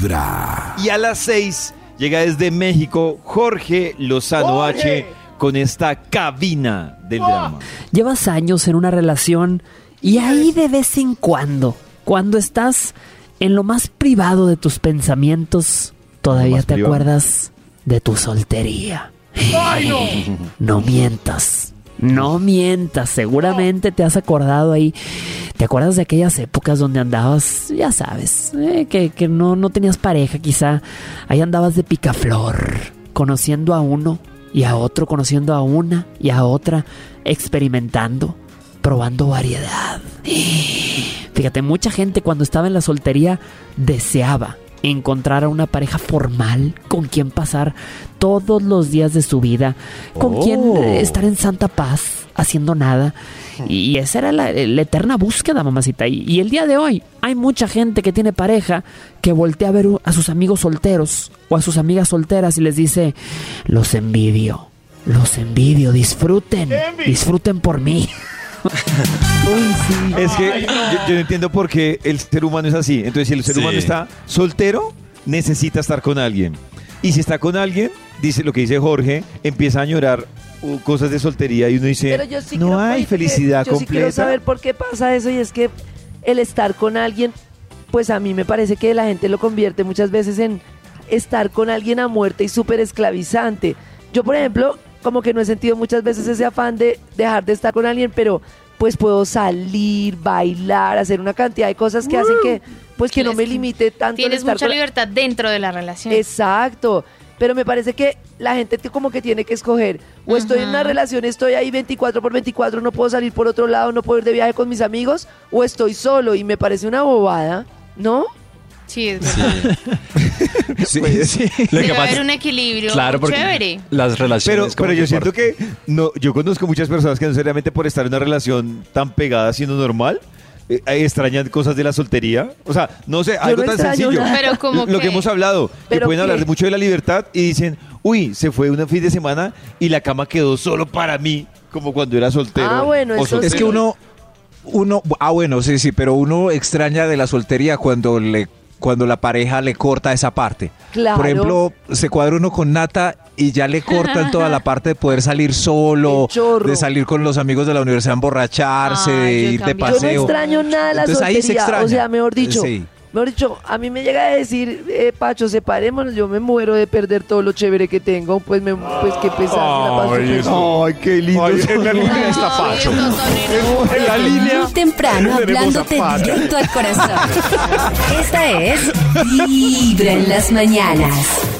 Vibra. Y a las 6 llega desde México Jorge Lozano H con esta cabina del drama. Llevas años en una relación y ahí de vez en cuando, cuando estás en lo más privado de tus pensamientos, todavía te privado? acuerdas de tu soltería. no mientas. No mientas, seguramente te has acordado ahí. ¿Te acuerdas de aquellas épocas donde andabas, ya sabes, eh, que, que no, no tenías pareja quizá? Ahí andabas de picaflor, conociendo a uno y a otro, conociendo a una y a otra, experimentando, probando variedad. Fíjate, mucha gente cuando estaba en la soltería deseaba encontrar a una pareja formal con quien pasar todos los días de su vida, con Oh. quien eh, estar en santa paz, haciendo nada. Y esa era la, la eterna búsqueda, mamacita. Y, y el día de hoy hay mucha gente que tiene pareja que voltea a ver a sus amigos solteros o a sus amigas solteras y les dice, los envidio, los envidio, disfruten, disfruten por mí. Uy, sí. Es que yo, yo no entiendo por qué el ser humano es así. Entonces, si el ser Sí. humano está soltero, necesita estar con alguien. Y si está con alguien, dice lo que dice Jorge, empieza a llorar uh, cosas de soltería y uno dice, Pero yo sí no quiero- hay felicidad yo sí quiero completa. saber por qué pasa eso y es que el estar con alguien, pues a mí me parece que la gente lo convierte muchas veces en estar con alguien a muerte y súper esclavizante. Yo, por ejemplo, como que no he sentido muchas veces ese afán de dejar de estar con alguien, pero pues puedo salir, bailar, hacer una cantidad de cosas que hacen que pues que no me limite tanto en Tienes estar mucha libertad dentro de la relación. Exacto. Pero me parece que la gente te- como que tiene que escoger. O estoy en una relación, estoy ahí 24 por 24, no puedo salir por otro lado, no puedo ir de viaje con mis amigos, o estoy solo y me parece una bobada, ¿no? Sí, es verdad. Sí, Pues, sí. Lo Debe que pasa- haber un equilibrio Claro, porque chévere. las Pero, relaciones. como pero yo siento que no, yo conozco muchas personas que no seriamente por estar en una relación tan pegada siendo normal, eh, eh, extrañan cosas de la soltería. O sea, no sé, algo no tan sencillo. Pero como lo que que- hemos hablado, que ¿Pero pueden hablar qué? de mucho de la libertad y dicen, uy, se fue un fin de semana y la cama quedó solo para mí, como cuando era soltero. Ah, bueno, eso soltera. Es que uno, uno, ah bueno, sí, sí, pero uno extraña de la soltería cuando le, cuando la pareja le corta esa parte. Claro. Por ejemplo, se cuadra uno con Nata y ya le cortan toda la parte de poder salir solo, de salir con los amigos de la universidad emborracharse, de ir de también. Yo no paseo. extraño nada de la Entonces, ahí se extraña. O sea, mejor dicho, Sí. Mejor dicho, a mí me llega a decir, eh, Pacho, separémonos, yo me muero de perder todo lo chévere que tengo, pues me, pues qué pesar, me la paso Ay. Ay, qué lindo. en la línea está Ay, Pacho. En la línea. Muy temprano, hablándote Pacho. directo al corazón. Esta es Vibra en las mañanas.